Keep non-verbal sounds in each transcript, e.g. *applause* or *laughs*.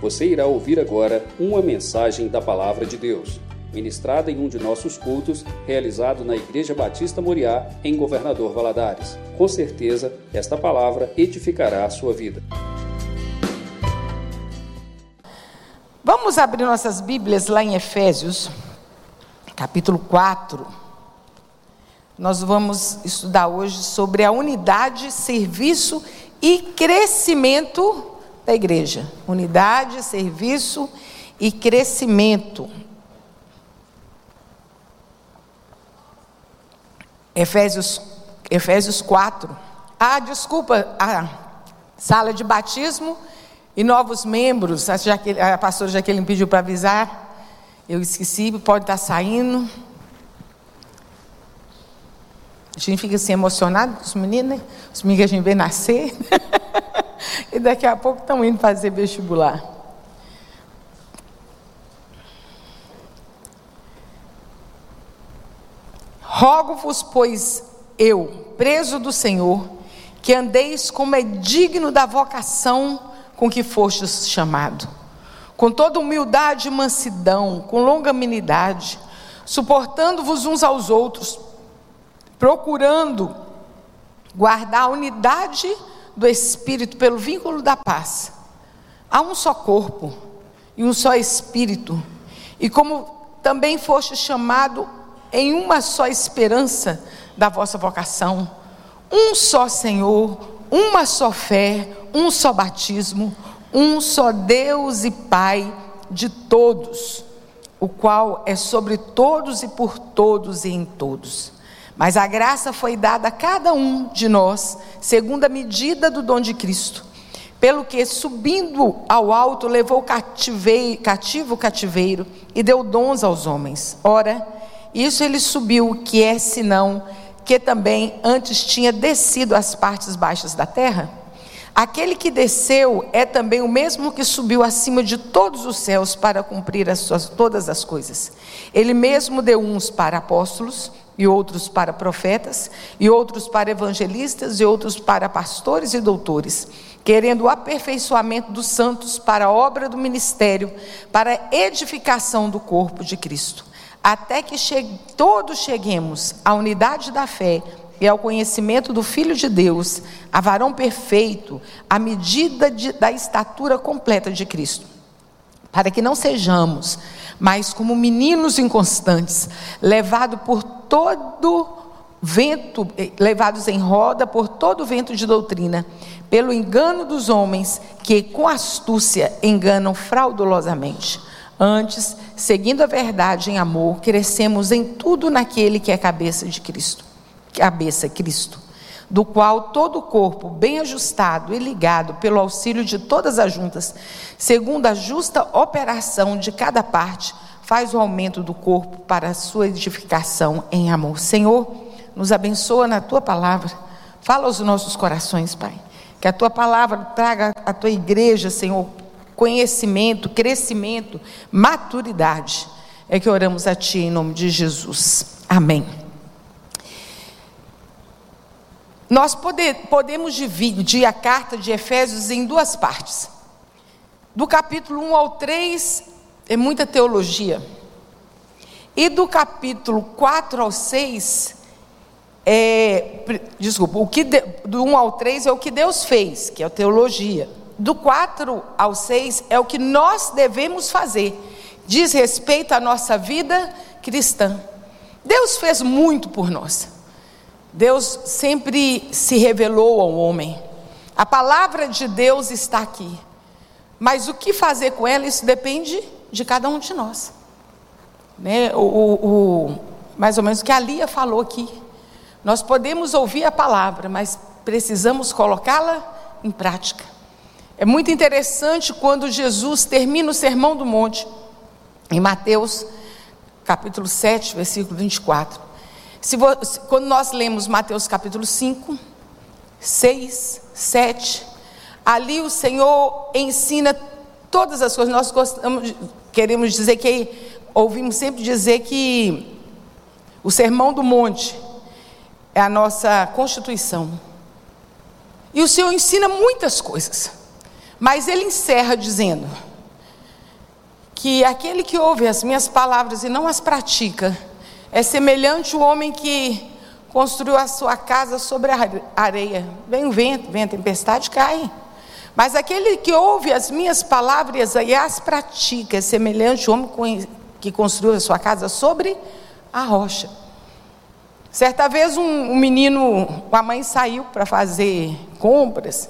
Você irá ouvir agora uma mensagem da Palavra de Deus, ministrada em um de nossos cultos, realizado na Igreja Batista Moriá, em Governador Valadares. Com certeza, esta palavra edificará a sua vida. Vamos abrir nossas Bíblias lá em Efésios, capítulo 4. Nós vamos estudar hoje sobre a unidade, serviço e crescimento da igreja. Unidade, serviço e crescimento. Efésios, Efésios 4. Ah, desculpa, a sala de batismo e novos membros. A, Jaqueline, a pastora Jaqueline pediu para avisar. Eu esqueci, pode estar saindo. A gente fica assim emocionado com os meninos, né? Os meninos que a gente vê nascer. *laughs* *laughs* e daqui a pouco estão indo fazer vestibular. Rogo-vos, pois eu, preso do Senhor, que andeis como é digno da vocação com que fostes chamado, com toda humildade e mansidão, com longanimidade, suportando-vos uns aos outros, procurando guardar a unidade do Espírito pelo vínculo da paz. Há um só corpo e um só Espírito, e como também foste chamado em uma só esperança da vossa vocação, um só Senhor, uma só fé, um só batismo, um só Deus e Pai de todos, o qual é sobre todos e por todos e em todos. Mas a graça foi dada a cada um de nós, segundo a medida do dom de Cristo. Pelo que, subindo ao alto, levou cativo o cativeiro e deu dons aos homens. Ora, isso ele subiu, que é senão que também antes tinha descido às partes baixas da terra? Aquele que desceu é também o mesmo que subiu acima de todos os céus para cumprir as suas, todas as coisas. Ele mesmo deu uns para apóstolos, e outros para profetas, e outros para evangelistas, e outros para pastores e doutores, querendo o aperfeiçoamento dos santos para a obra do ministério, para a edificação do corpo de Cristo, até que chegue, todos cheguemos à unidade da fé e ao conhecimento do Filho de Deus, a varão perfeito, à medida de, da estatura completa de Cristo, para que não sejamos mas como meninos inconstantes, levados por todo vento, eh, levados em roda por todo vento de doutrina, pelo engano dos homens que com astúcia enganam fraudulosamente. Antes, seguindo a verdade em amor, crescemos em tudo naquele que é cabeça de Cristo. Cabeça Cristo do qual todo o corpo, bem ajustado e ligado pelo auxílio de todas as juntas, segundo a justa operação de cada parte, faz o aumento do corpo para a sua edificação em amor. Senhor, nos abençoa na tua palavra. Fala aos nossos corações, Pai. Que a tua palavra traga à tua igreja, Senhor, conhecimento, crescimento, maturidade. É que oramos a ti em nome de Jesus. Amém. Nós pode, podemos dividir a carta de Efésios em duas partes. Do capítulo 1 ao 3 é muita teologia. E do capítulo 4 ao 6 é, desculpa, o que de, do 1 ao 3 é o que Deus fez, que é a teologia. Do 4 ao 6 é o que nós devemos fazer, diz respeito à nossa vida cristã. Deus fez muito por nós. Deus sempre se revelou ao homem. A palavra de Deus está aqui. Mas o que fazer com ela, isso depende de cada um de nós. Né? O, o, o, mais ou menos o que a Lia falou aqui. Nós podemos ouvir a palavra, mas precisamos colocá-la em prática. É muito interessante quando Jesus termina o Sermão do Monte, em Mateus capítulo 7, versículo 24. Se, quando nós lemos Mateus capítulo 5, 6, 7, ali o Senhor ensina todas as coisas. Nós gostamos, queremos dizer que, ouvimos sempre dizer que o sermão do monte é a nossa constituição. E o Senhor ensina muitas coisas, mas ele encerra dizendo: que aquele que ouve as minhas palavras e não as pratica é semelhante ao homem que construiu a sua casa sobre a areia. Vem o vento, vem a tempestade, cai. Mas aquele que ouve as minhas palavras e as pratica é semelhante ao homem que construiu a sua casa sobre a rocha. Certa vez um, um menino, a mãe saiu para fazer compras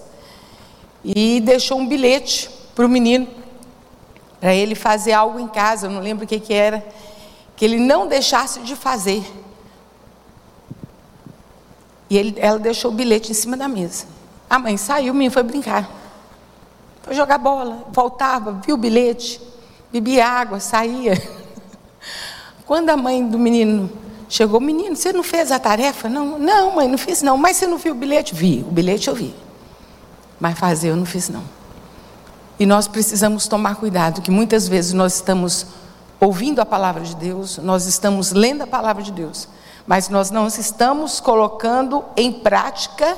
e deixou um bilhete para o menino, para ele fazer algo em casa, eu não lembro o que, que era, que ele não deixasse de fazer. E ele, ela deixou o bilhete em cima da mesa. A mãe saiu, menino foi brincar. Foi jogar bola, voltava, viu o bilhete, bebia água, saía. *laughs* Quando a mãe do menino chegou, menino, você não fez a tarefa? Não, não, mãe, não fiz não. Mas você não viu o bilhete? Vi, o bilhete eu vi. Mas fazer eu não fiz não. E nós precisamos tomar cuidado, que muitas vezes nós estamos ouvindo a palavra de Deus, nós estamos lendo a palavra de Deus, mas nós não estamos colocando em prática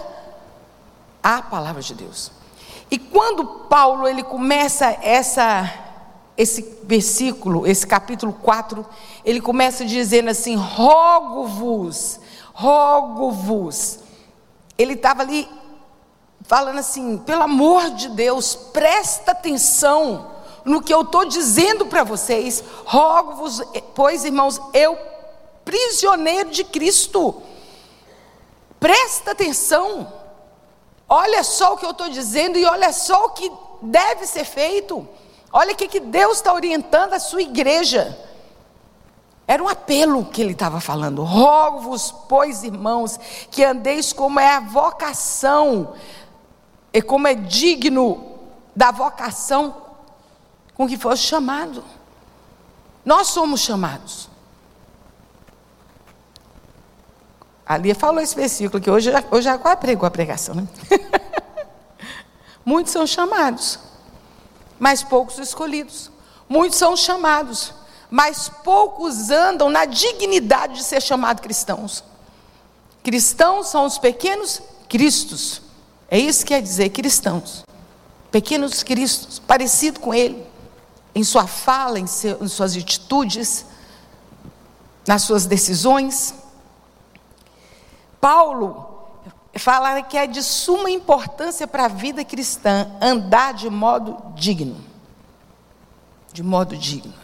a palavra de Deus. E quando Paulo ele começa essa esse versículo, esse capítulo 4, ele começa dizendo assim: rogo-vos, rogo-vos. Ele estava ali falando assim: pelo amor de Deus, presta atenção no que eu estou dizendo para vocês. Rogo-vos, pois, irmãos, eu prisioneiro de Cristo. Presta atenção. Olha só o que eu estou dizendo e olha só o que deve ser feito. Olha o que, que Deus está orientando a sua igreja. Era um apelo que ele estava falando. Rogo-vos, pois, irmãos, que andeis como é a vocação, e como é digno da vocação com que foi chamado. Nós somos chamados. A Lia falou esse versículo que hoje, hoje já quase pregou a pregação, né? *laughs* Muitos são chamados, mas poucos escolhidos. Muitos são chamados, mas poucos andam na dignidade de ser chamados cristãos. Cristãos são os pequenos cristos. É isso que quer dizer, cristãos. Pequenos cristos, parecido com ele, em sua fala, em, seu, em suas atitudes, nas suas decisões. Paulo fala que é de suma importância para a vida cristã andar de modo digno. De modo digno.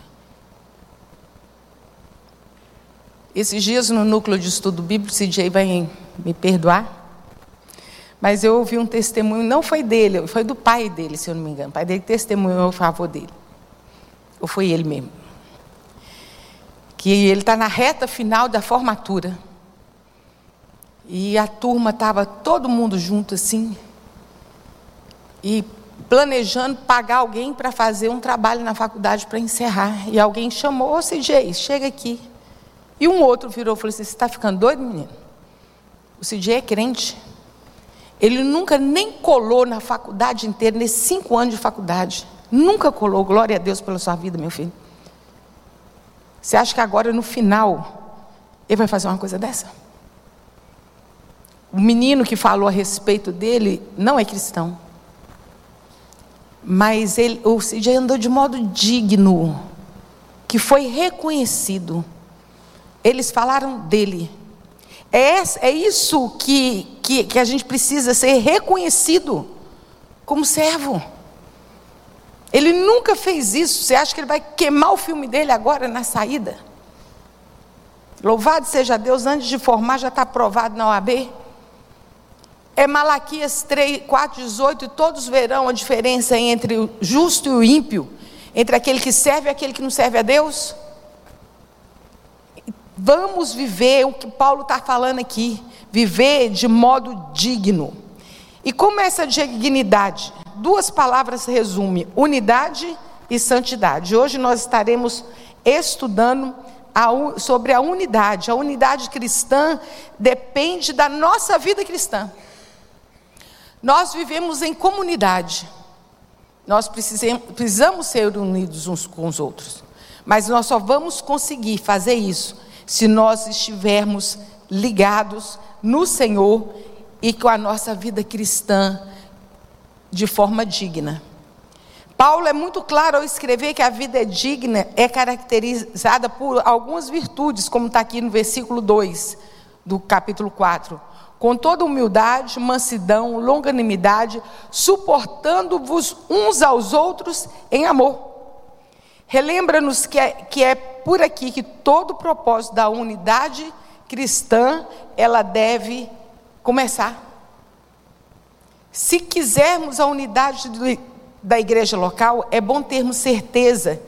Esses dias no núcleo de estudo bíblico, CJ vai me perdoar, mas eu ouvi um testemunho, não foi dele, foi do pai dele, se eu não me engano. O pai dele testemunhou a favor dele. Ou foi ele mesmo? Que ele está na reta final da formatura. E a turma estava todo mundo junto assim. E planejando pagar alguém para fazer um trabalho na faculdade para encerrar. E alguém chamou, ô CJ, chega aqui. E um outro virou e falou assim: Você está ficando doido, menino? O CJ é crente. Ele nunca nem colou na faculdade inteira, nesses cinco anos de faculdade. Nunca colou. Glória a Deus pela sua vida, meu filho. Você acha que agora, no final, ele vai fazer uma coisa dessa? O menino que falou a respeito dele não é cristão. Mas ele, o CJ andou de modo digno, que foi reconhecido. Eles falaram dele. É, é isso que, que, que a gente precisa ser reconhecido como servo. Ele nunca fez isso. Você acha que ele vai queimar o filme dele agora na saída? Louvado seja Deus, antes de formar já está aprovado na OAB. É Malaquias 3, 4, 18, e todos verão a diferença entre o justo e o ímpio, entre aquele que serve e aquele que não serve a Deus. Vamos viver o que Paulo está falando aqui, viver de modo digno. E como é essa dignidade? Duas palavras resume: unidade e santidade. Hoje nós estaremos estudando a, sobre a unidade. A unidade cristã depende da nossa vida cristã. Nós vivemos em comunidade. Nós precisamos ser unidos uns com os outros. Mas nós só vamos conseguir fazer isso se nós estivermos ligados no Senhor e com a nossa vida cristã de forma digna. Paulo é muito claro ao escrever que a vida é digna é caracterizada por algumas virtudes, como está aqui no versículo 2 do capítulo 4. Com toda humildade, mansidão, longanimidade, suportando-vos uns aos outros em amor. Relembra-nos que é, que é por aqui que todo o propósito da unidade cristã ela deve começar. Se quisermos a unidade da igreja local, é bom termos certeza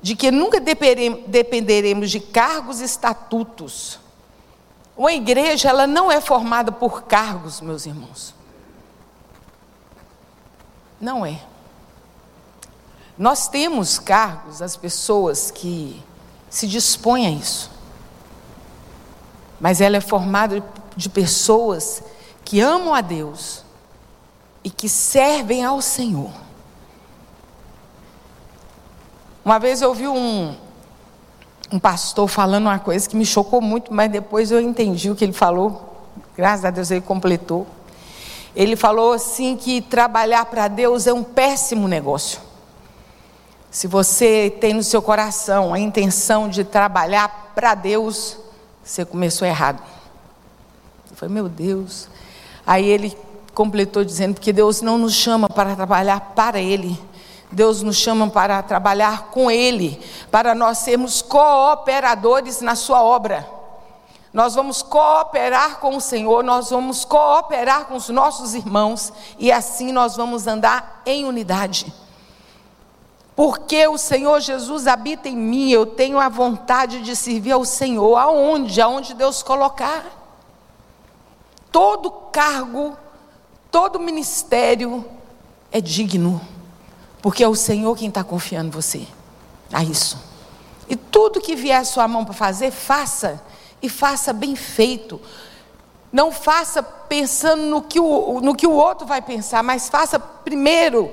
de que nunca dependeremos de cargos e estatutos. Uma igreja, ela não é formada por cargos, meus irmãos. Não é. Nós temos cargos, as pessoas que se dispõem a isso. Mas ela é formada de pessoas que amam a Deus e que servem ao Senhor. Uma vez eu ouvi um, um pastor falando uma coisa que me chocou muito, mas depois eu entendi o que ele falou. Graças a Deus ele completou. Ele falou assim que trabalhar para Deus é um péssimo negócio. Se você tem no seu coração a intenção de trabalhar para Deus, você começou errado. Eu falei, meu Deus. Aí ele completou dizendo: porque Deus não nos chama para trabalhar para Ele, Deus nos chama para trabalhar com Ele, para nós sermos cooperadores na Sua obra. Nós vamos cooperar com o Senhor, nós vamos cooperar com os nossos irmãos, e assim nós vamos andar em unidade. Porque o Senhor Jesus habita em mim, eu tenho a vontade de servir ao Senhor, aonde? Aonde Deus colocar. Todo cargo Todo ministério é digno, porque é o Senhor quem está confiando você a isso. E tudo que vier à sua mão para fazer, faça, e faça bem feito. Não faça pensando no que, o, no que o outro vai pensar, mas faça primeiro,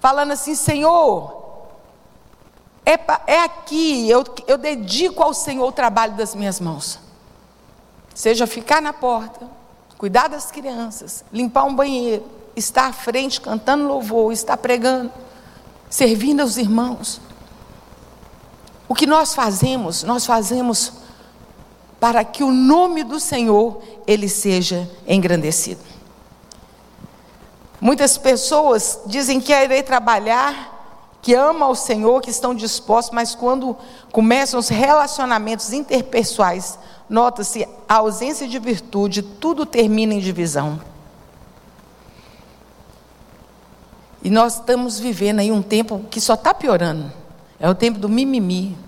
falando assim: Senhor, é, é aqui, eu, eu dedico ao Senhor o trabalho das minhas mãos. Seja ficar na porta, cuidar das crianças, limpar um banheiro, estar à frente cantando louvor, estar pregando, servindo aos irmãos. O que nós fazemos, nós fazemos para que o nome do Senhor ele seja engrandecido. Muitas pessoas dizem que querer trabalhar, que amam o Senhor, que estão dispostos, mas quando começam os relacionamentos interpessoais, nota-se a ausência de virtude, tudo termina em divisão. E nós estamos vivendo aí um tempo que só está piorando. É o tempo do mimimi.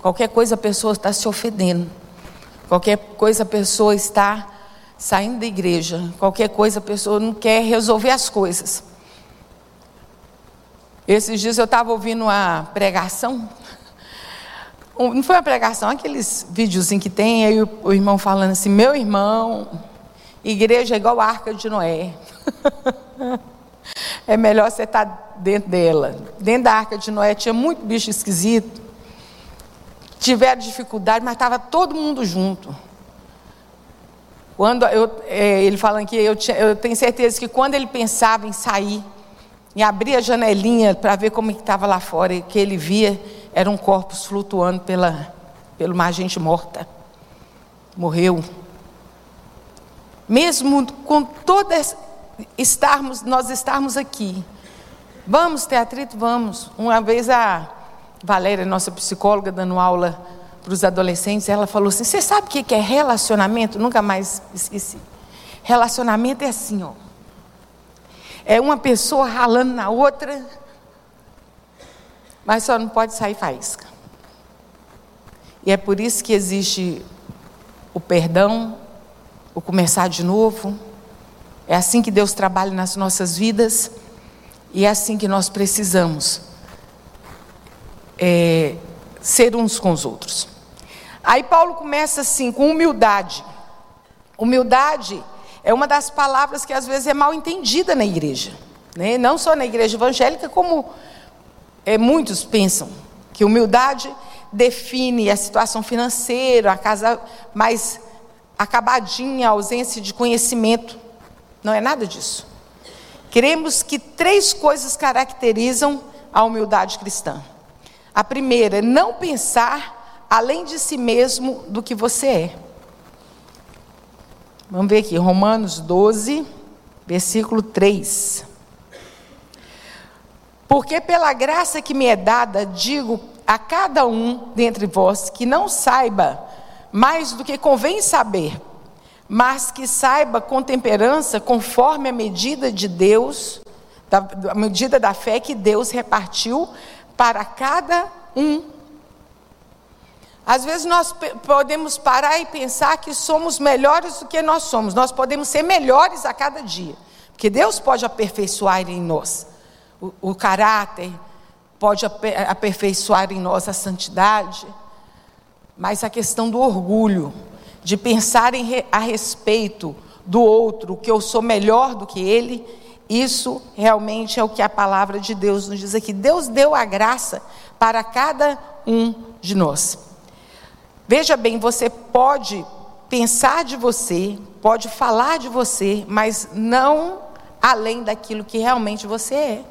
Qualquer coisa a pessoa está se ofendendo. Qualquer coisa a pessoa está saindo da igreja. Qualquer coisa a pessoa não quer resolver as coisas. Esses dias eu estava ouvindo uma pregação não foi uma pregação, aqueles videozinhos que tem, aí o, o irmão falando assim, meu irmão, igreja é igual a arca de Noé. *laughs* é melhor você estar tá dentro dela. Dentro da arca de Noé tinha muito bicho esquisito. Tiveram dificuldade, mas estava todo mundo junto. Quando eu, é, ele falando que eu, tinha, eu tenho certeza que quando ele pensava em sair, em abrir a janelinha para ver como estava lá fora, que ele via, eram corpos flutuando pela, pela uma gente morta. Morreu. Mesmo com todas estarmos, nós estarmos aqui. Vamos ter atrito? Vamos. Uma vez a Valéria, nossa psicóloga, dando aula para os adolescentes, ela falou assim: Você sabe o que é relacionamento? Nunca mais esqueci. Relacionamento é assim, ó. É uma pessoa ralando na outra mas só não pode sair faísca. E é por isso que existe o perdão, o começar de novo. É assim que Deus trabalha nas nossas vidas e é assim que nós precisamos é, ser uns com os outros. Aí Paulo começa assim, com humildade. Humildade é uma das palavras que às vezes é mal entendida na igreja, né? não só na igreja evangélica, como é, muitos pensam que humildade define a situação financeira, a casa mais acabadinha, a ausência de conhecimento. Não é nada disso. Queremos que três coisas caracterizam a humildade cristã. A primeira é não pensar além de si mesmo do que você é. Vamos ver aqui, Romanos 12, versículo 3. Porque pela graça que me é dada, digo a cada um dentre vós que não saiba mais do que convém saber, mas que saiba com temperança, conforme a medida de Deus, da, a medida da fé que Deus repartiu para cada um. Às vezes nós podemos parar e pensar que somos melhores do que nós somos, nós podemos ser melhores a cada dia, porque Deus pode aperfeiçoar em nós o, o caráter, pode aperfeiçoar em nós a santidade, mas a questão do orgulho, de pensar em, a respeito do outro, que eu sou melhor do que ele, isso realmente é o que a palavra de Deus nos diz aqui. Deus deu a graça para cada um de nós. Veja bem, você pode pensar de você, pode falar de você, mas não além daquilo que realmente você é.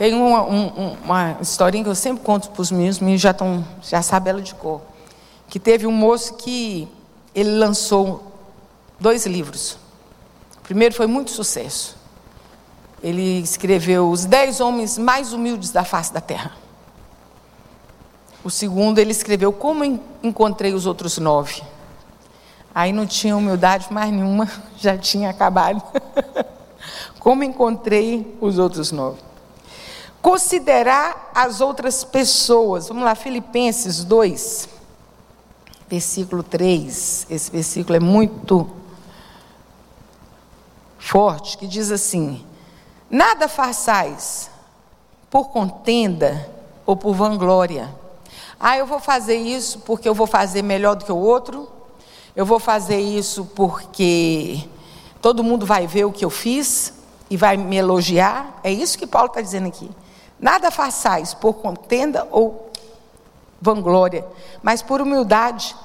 Tem uma, um, uma historinha que eu sempre conto para os meninos, os meninos já, estão, já sabem ela de cor. Que teve um moço que ele lançou dois livros. O primeiro foi muito sucesso. Ele escreveu Os Dez Homens Mais Humildes da Face da Terra. O segundo, ele escreveu Como Encontrei os Outros Nove. Aí não tinha humildade mais nenhuma, *laughs* já tinha acabado. *laughs* Como encontrei os outros nove. Considerar as outras pessoas. Vamos lá, Filipenses 2, versículo 3. Esse versículo é muito forte, que diz assim: Nada façais por contenda ou por vanglória. Ah, eu vou fazer isso porque eu vou fazer melhor do que o outro. Eu vou fazer isso porque todo mundo vai ver o que eu fiz e vai me elogiar. É isso que Paulo está dizendo aqui. Nada façais por contenda ou vanglória, mas por humildade.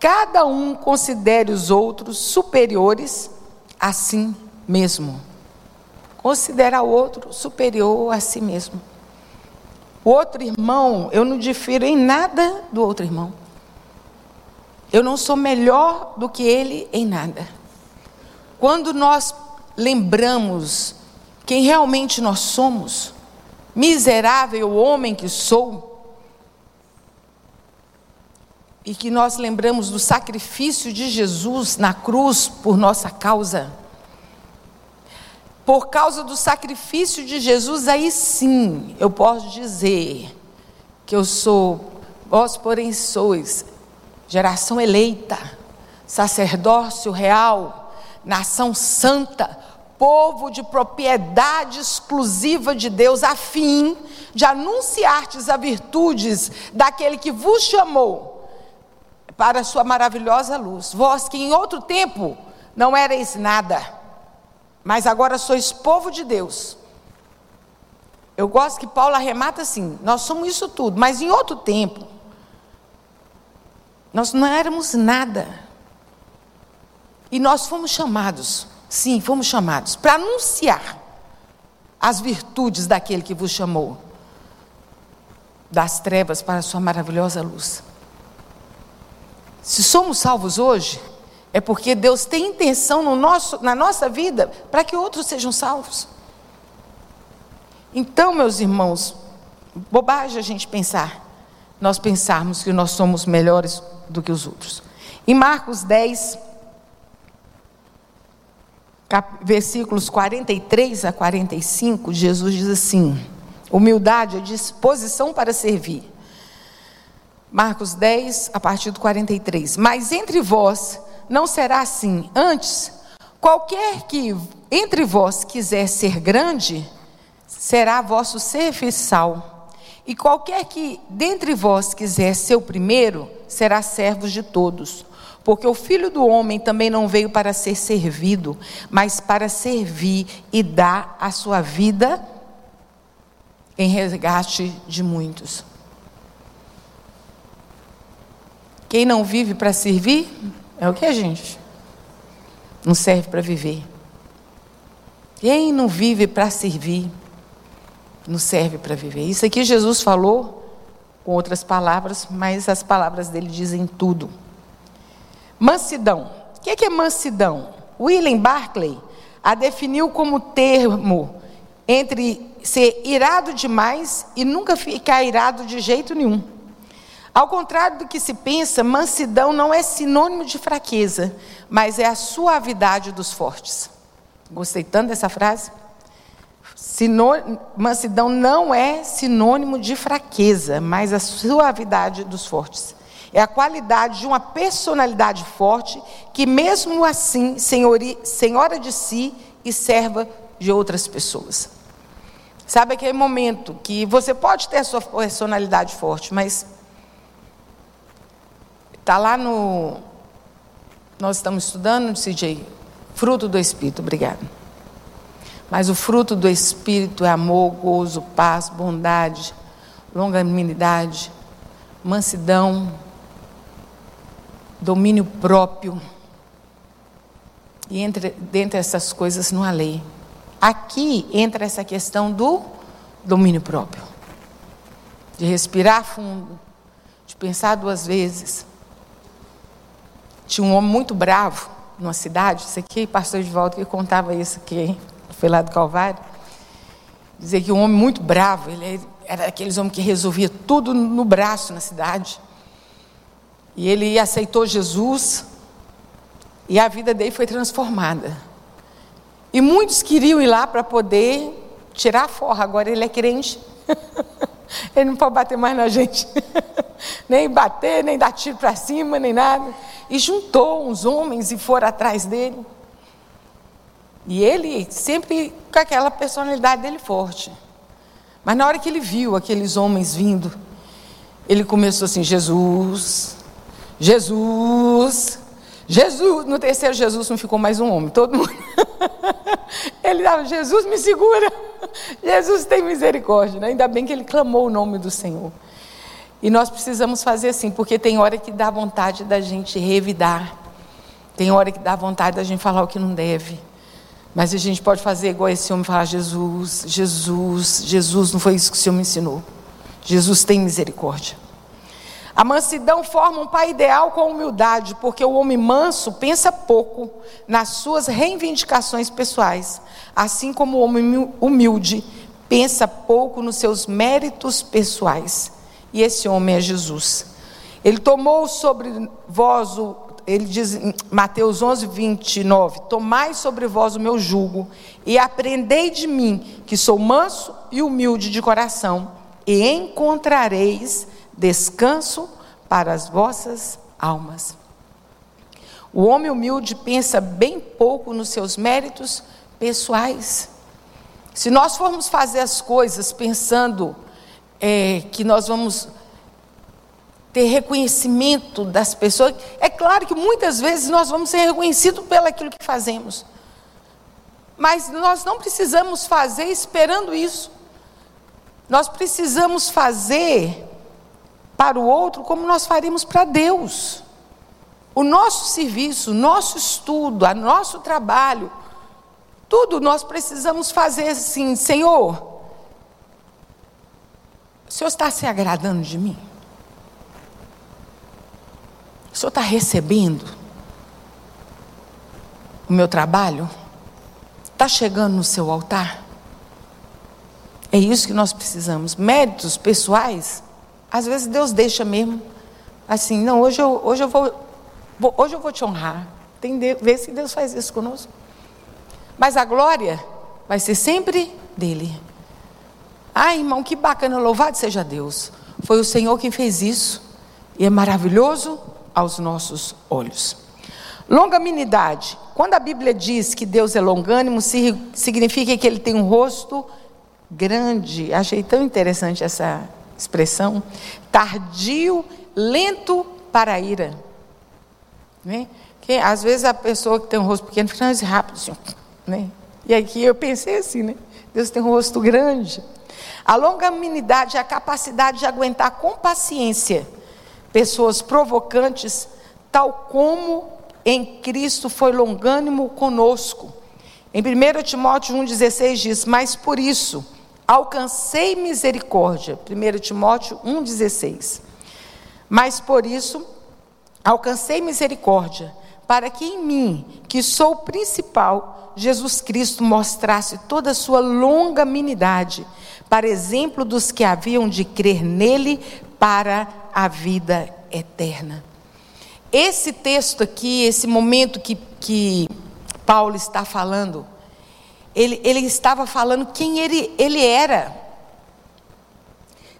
Cada um considere os outros superiores a si mesmo. Considera o outro superior a si mesmo. O outro irmão, eu não difiro em nada do outro irmão. Eu não sou melhor do que ele em nada. Quando nós lembramos quem realmente nós somos, miserável homem que sou, e que nós lembramos do sacrifício de Jesus na cruz por nossa causa. Por causa do sacrifício de Jesus, aí sim eu posso dizer que eu sou, vós porém sois, geração eleita, sacerdócio real, nação santa, povo de propriedade exclusiva de Deus, a fim de anunciartes as virtudes daquele que vos chamou para a sua maravilhosa luz. Vós que em outro tempo não erais nada, mas agora sois povo de Deus. Eu gosto que Paulo arremata assim: nós somos isso tudo, mas em outro tempo, nós não éramos nada. E nós fomos chamados Sim, fomos chamados para anunciar as virtudes daquele que vos chamou das trevas para a sua maravilhosa luz. Se somos salvos hoje, é porque Deus tem intenção no nosso, na nossa vida para que outros sejam salvos. Então, meus irmãos, bobagem a gente pensar, nós pensarmos que nós somos melhores do que os outros. Em Marcos 10, versículos 43 a 45, Jesus diz assim: humildade é disposição para servir. Marcos 10, a partir do 43. Mas entre vós não será assim. Antes, qualquer que entre vós quiser ser grande, será vosso serviçal. E qualquer que dentre vós quiser ser o primeiro, será servo de todos. Porque o filho do homem também não veio para ser servido, mas para servir e dar a sua vida em resgate de muitos. Quem não vive para servir é o que a gente não serve para viver. Quem não vive para servir, não serve para viver. Isso aqui Jesus falou com outras palavras, mas as palavras dele dizem tudo. Mansidão. O que é mansidão? William Barclay a definiu como termo entre ser irado demais e nunca ficar irado de jeito nenhum. Ao contrário do que se pensa, mansidão não é sinônimo de fraqueza, mas é a suavidade dos fortes. Gostei tanto dessa frase. mansidão não é sinônimo de fraqueza, mas a suavidade dos fortes. É a qualidade de uma personalidade forte que, mesmo assim, senhori, senhora de si e serva de outras pessoas. Sabe aquele momento que você pode ter a sua personalidade forte, mas está lá no. Nós estamos estudando, CJ, fruto do Espírito, obrigado. Mas o fruto do Espírito é amor, gozo, paz, bondade, longanimidade, mansidão, domínio próprio. E entre, dentre essas coisas não há lei. Aqui entra essa questão do domínio próprio. De respirar fundo, de pensar duas vezes. Tinha um homem muito bravo numa cidade, isso aqui, pastor de volta que contava isso aqui, foi lá do Calvário. Dizer que um homem muito bravo, ele era aqueles homens que resolvia tudo no braço na cidade. E ele aceitou Jesus e a vida dele foi transformada. E muitos queriam ir lá para poder tirar a forra. Agora ele é crente. *laughs* ele não pode bater mais na gente. *laughs* nem bater, nem dar tiro para cima, nem nada. E juntou uns homens e foram atrás dele. E ele sempre com aquela personalidade dele forte. Mas na hora que ele viu aqueles homens vindo, ele começou assim: Jesus, Jesus, Jesus. No terceiro, Jesus não ficou mais um homem, todo mundo. *laughs* ele dava: Jesus me segura, Jesus tem misericórdia. Né? Ainda bem que ele clamou o nome do Senhor. E nós precisamos fazer assim, porque tem hora que dá vontade da gente revidar, tem hora que dá vontade da gente falar o que não deve. Mas a gente pode fazer igual esse homem falar: Jesus, Jesus, Jesus, não foi isso que o Senhor me ensinou. Jesus tem misericórdia. A mansidão forma um pai ideal com humildade, porque o homem manso pensa pouco nas suas reivindicações pessoais, assim como o homem humilde pensa pouco nos seus méritos pessoais. E esse homem é Jesus. Ele tomou sobre vós o ele diz em Mateus 11, 29: Tomai sobre vós o meu jugo e aprendei de mim, que sou manso e humilde de coração, e encontrareis descanso para as vossas almas. O homem humilde pensa bem pouco nos seus méritos pessoais. Se nós formos fazer as coisas pensando é, que nós vamos ter reconhecimento das pessoas. É claro que muitas vezes nós vamos ser reconhecidos pelo aquilo que fazemos. Mas nós não precisamos fazer esperando isso. Nós precisamos fazer para o outro como nós faríamos para Deus. O nosso serviço, o nosso estudo, o nosso trabalho, tudo nós precisamos fazer assim, Senhor. O Senhor está se agradando de mim? O senhor está recebendo o meu trabalho? Está chegando no seu altar? É isso que nós precisamos. Méritos pessoais, às vezes Deus deixa mesmo assim, não, hoje eu, hoje eu, vou, vou hoje eu vou te honrar. Tem se Deus faz isso conosco. Mas a glória vai ser sempre dele. Ah, irmão, que bacana, louvado seja Deus. Foi o Senhor quem fez isso. E é maravilhoso aos nossos olhos. Longanimidade. Quando a Bíblia diz que Deus é longânimo, significa que ele tem um rosto grande. Achei tão interessante essa expressão. Tardio, lento para a ira. Né? Que, às vezes a pessoa que tem um rosto pequeno fica mais rápido. Assim, né? E aqui eu pensei assim, né? Deus tem um rosto grande. A longanimidade é a capacidade de aguentar com paciência pessoas provocantes, tal como em Cristo foi longânimo conosco, Em 1 Timóteo 1,16 diz: Mas por isso alcancei misericórdia. 1 Timóteo 1,16. Mas por isso alcancei misericórdia, para que em mim, que sou o principal, Jesus Cristo mostrasse toda a sua longanimidade, para exemplo dos que haviam de crer nele para a vida eterna. Esse texto aqui, esse momento que, que Paulo está falando, ele, ele estava falando quem ele, ele era.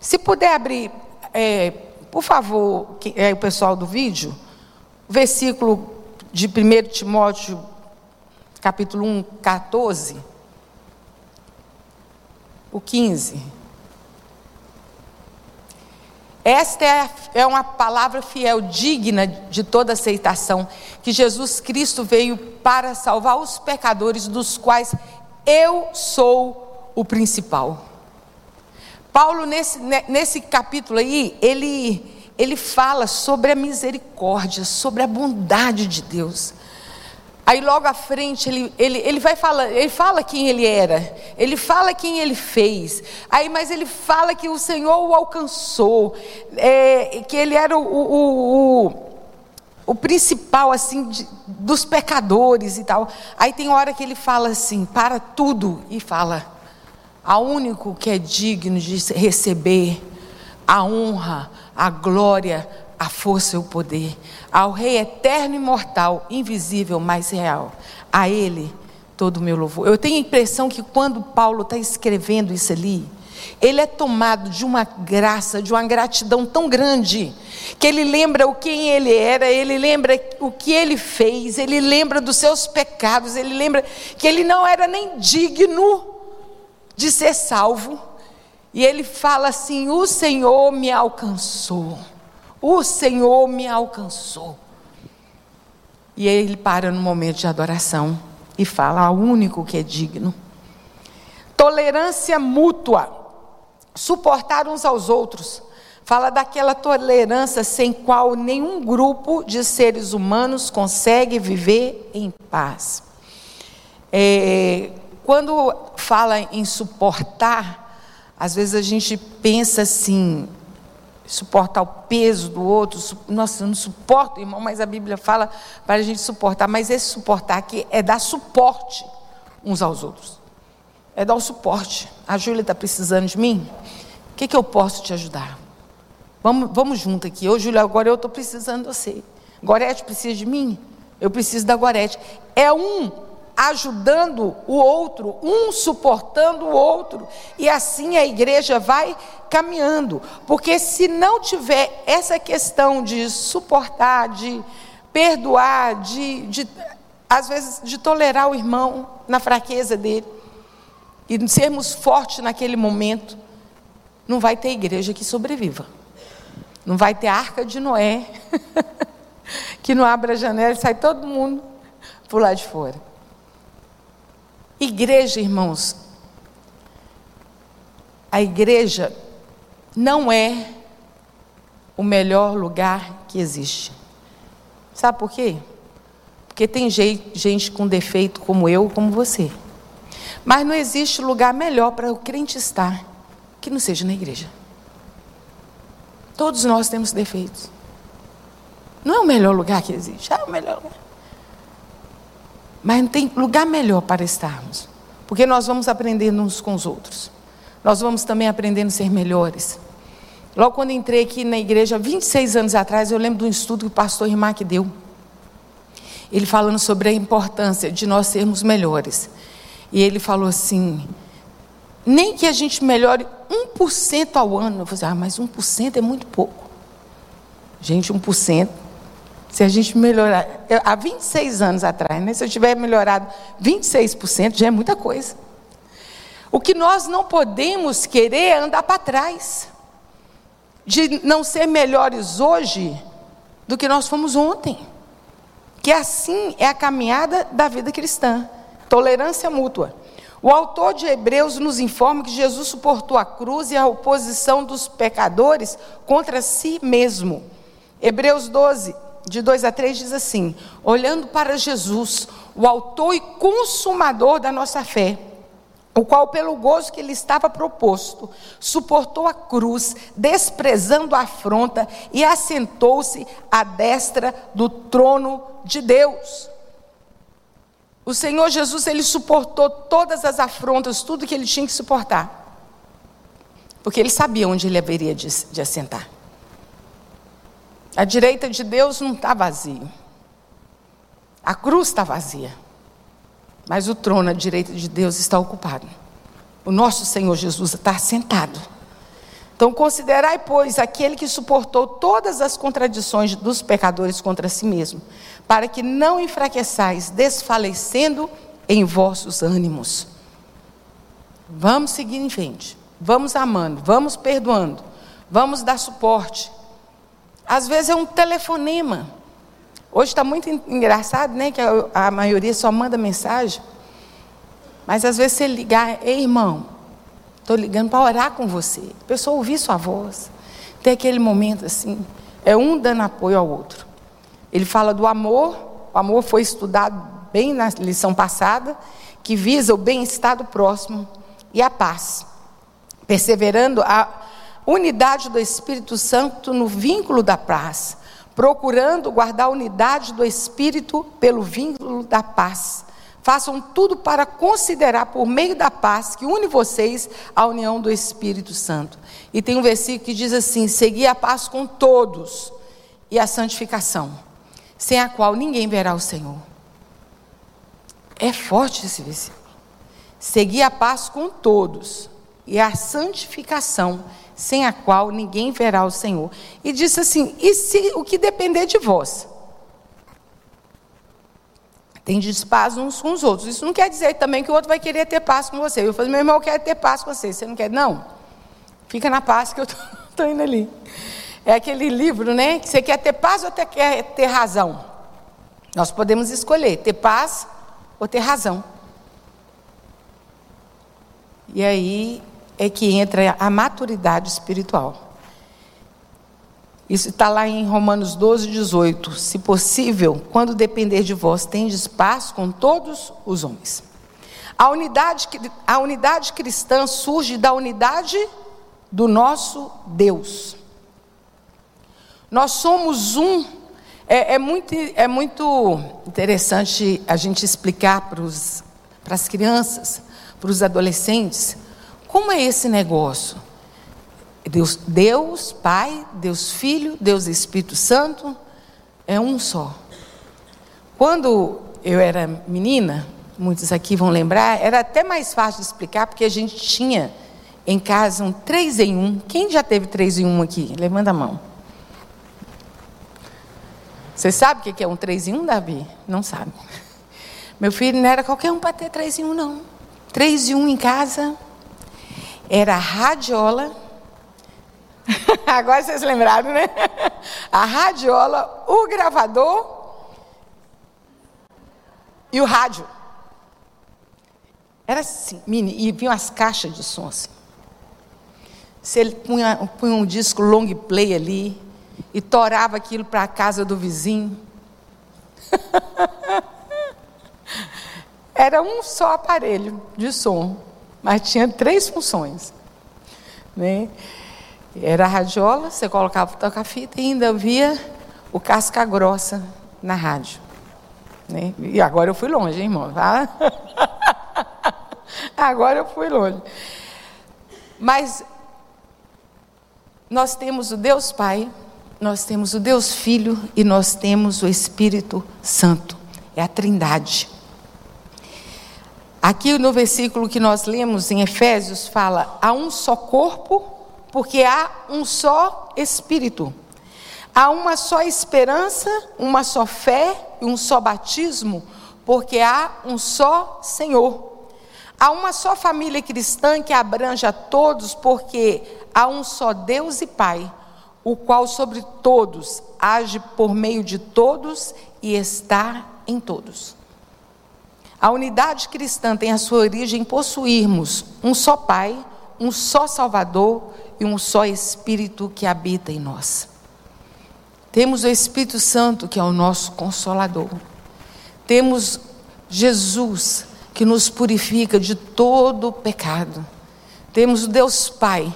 Se puder abrir, é, por favor, que, é, o pessoal do vídeo, o versículo de 1 Timóteo, capítulo 1, 14, o 15. Esta é, é uma palavra fiel, digna de toda aceitação, que Jesus Cristo veio para salvar os pecadores, dos quais eu sou o principal. Paulo, nesse, nesse capítulo aí, ele, ele fala sobre a misericórdia, sobre a bondade de Deus. Aí logo à frente ele, ele, ele vai falar, ele fala quem ele era, ele fala quem ele fez. Aí, mas ele fala que o Senhor o alcançou, é, que ele era o, o, o, o principal assim de, dos pecadores e tal. Aí tem hora que ele fala assim, para tudo e fala, a único que é digno de receber a honra, a glória, a força e o poder, ao Rei eterno e imortal, invisível, mas real. A Ele todo o meu louvor. Eu tenho a impressão que quando Paulo está escrevendo isso ali, ele é tomado de uma graça, de uma gratidão tão grande, que ele lembra o quem ele era, ele lembra o que ele fez, ele lembra dos seus pecados, ele lembra que ele não era nem digno de ser salvo. E ele fala assim: O Senhor me alcançou. O Senhor me alcançou. E ele para no momento de adoração e fala: ao único que é digno. Tolerância mútua. Suportar uns aos outros. Fala daquela tolerância sem qual nenhum grupo de seres humanos consegue viver em paz. É, quando fala em suportar, às vezes a gente pensa assim, suportar o peso do outro. Nossa, eu não suporto, irmão, mas a Bíblia fala para a gente suportar. Mas esse suportar aqui é dar suporte uns aos outros. É dar o suporte. A Júlia está precisando de mim? O que, que eu posso te ajudar? Vamos, vamos junto aqui. Ô, Júlia, agora eu estou precisando de você. Gorete precisa de mim? Eu preciso da Gorete. É um ajudando o outro, um suportando o outro, e assim a igreja vai caminhando, porque se não tiver essa questão de suportar, de perdoar, de, de às vezes de tolerar o irmão na fraqueza dele, e sermos fortes naquele momento, não vai ter igreja que sobreviva. Não vai ter arca de Noé, *laughs* que não abre a janela e sai todo mundo por lá de fora. Igreja, irmãos, a igreja não é o melhor lugar que existe. Sabe por quê? Porque tem gente com defeito como eu, como você. Mas não existe lugar melhor para o crente estar que não seja na igreja. Todos nós temos defeitos. Não é o melhor lugar que existe, é o melhor lugar. Mas não tem lugar melhor para estarmos. Porque nós vamos aprendendo uns com os outros. Nós vamos também aprendendo a ser melhores. Logo quando entrei aqui na igreja, 26 anos atrás, eu lembro de um estudo que o pastor Rimac deu. Ele falando sobre a importância de nós sermos melhores. E ele falou assim: nem que a gente melhore 1% ao ano. Eu falei, ah, mas 1% é muito pouco. Gente, 1% se a gente melhorar, há 26 anos atrás, né? se eu tiver melhorado 26%, já é muita coisa. O que nós não podemos querer é andar para trás, de não ser melhores hoje do que nós fomos ontem. Que assim é a caminhada da vida cristã tolerância mútua. O autor de Hebreus nos informa que Jesus suportou a cruz e a oposição dos pecadores contra si mesmo. Hebreus 12, de 2 a 3 diz assim: Olhando para Jesus, o autor e consumador da nossa fé, o qual, pelo gozo que lhe estava proposto, suportou a cruz, desprezando a afronta, e assentou-se à destra do trono de Deus. O Senhor Jesus, ele suportou todas as afrontas, tudo que ele tinha que suportar. Porque ele sabia onde ele haveria de, de assentar. A direita de Deus não está vazio. A cruz está vazia. Mas o trono à direita de Deus está ocupado. O nosso Senhor Jesus está sentado. Então, considerai, pois, aquele que suportou todas as contradições dos pecadores contra si mesmo, para que não enfraqueçais, desfalecendo em vossos ânimos. Vamos seguir em frente, vamos amando, vamos perdoando, vamos dar suporte. Às vezes é um telefonema. Hoje está muito engraçado, né? Que a, maioria só manda mensagem. Mas às vezes você ligar, ei irmão, estou ligando para orar com você. A pessoa ouvir sua voz. Tem aquele momento assim, é um dando apoio ao outro. Ele fala do amor, o amor foi estudado bem na lição passada, que visa o bem-estar do próximo e a paz, perseverando a unidade do Espírito Santo no vínculo da paz, procurando guardar a unidade do Espírito pelo vínculo da paz. Façam tudo para considerar por meio da paz que une vocês a união do Espírito Santo. E tem um versículo que diz assim: Segui a paz com todos e a santificação, sem a qual ninguém verá o Senhor. É forte esse versículo. Segui a paz com todos e a santificação, sem a qual ninguém verá o Senhor. E disse assim: e se o que depender de vós? Tem paz uns com os outros. Isso não quer dizer também que o outro vai querer ter paz com você. Eu falei, meu irmão, eu quero ter paz com você. Você não quer? Não. Fica na paz que eu estou *laughs* indo ali. É aquele livro, né? Que você quer ter paz ou quer ter razão? Nós podemos escolher ter paz ou ter razão. E aí é que entra a maturidade espiritual. Isso está lá em Romanos 12, 18. Se possível, quando depender de vós, tendes paz com todos os homens. A unidade, a unidade cristã surge da unidade do nosso Deus. Nós somos um. É, é muito, é muito interessante a gente explicar para, as crianças, para os adolescentes, como é esse negócio? Deus, Deus Pai, Deus Filho, Deus Espírito Santo, é um só. Quando eu era menina, muitos aqui vão lembrar, era até mais fácil de explicar, porque a gente tinha em casa um três em um. Quem já teve três em um aqui? Levanta a mão. Você sabe o que é um três em um, Davi? Não sabe. Meu filho não era qualquer um para ter três em um, não. Três em um em casa era radiola. *laughs* Agora vocês lembraram, né? A radiola, o gravador e o rádio. Era assim, mini, e vinham as caixas de som assim. Se ele punha, punha um disco long play ali e torava aquilo para a casa do vizinho. *laughs* Era um só aparelho de som mas tinha três funções. Né? Era a radiola, você colocava o toca-fita e ainda via o casca grossa na rádio. Né? E agora eu fui longe, hein, irmão? Tá? *laughs* agora eu fui longe. Mas nós temos o Deus Pai, nós temos o Deus Filho e nós temos o Espírito Santo. É a Trindade. Aqui no versículo que nós lemos em Efésios fala: há um só corpo, porque há um só Espírito. Há uma só esperança, uma só fé e um só batismo, porque há um só Senhor. Há uma só família cristã que abrange a todos, porque há um só Deus e Pai, o qual sobre todos age por meio de todos e está em todos. A unidade cristã tem a sua origem em possuirmos um só Pai, um só Salvador e um só Espírito que habita em nós. Temos o Espírito Santo, que é o nosso consolador. Temos Jesus que nos purifica de todo pecado. Temos o Deus Pai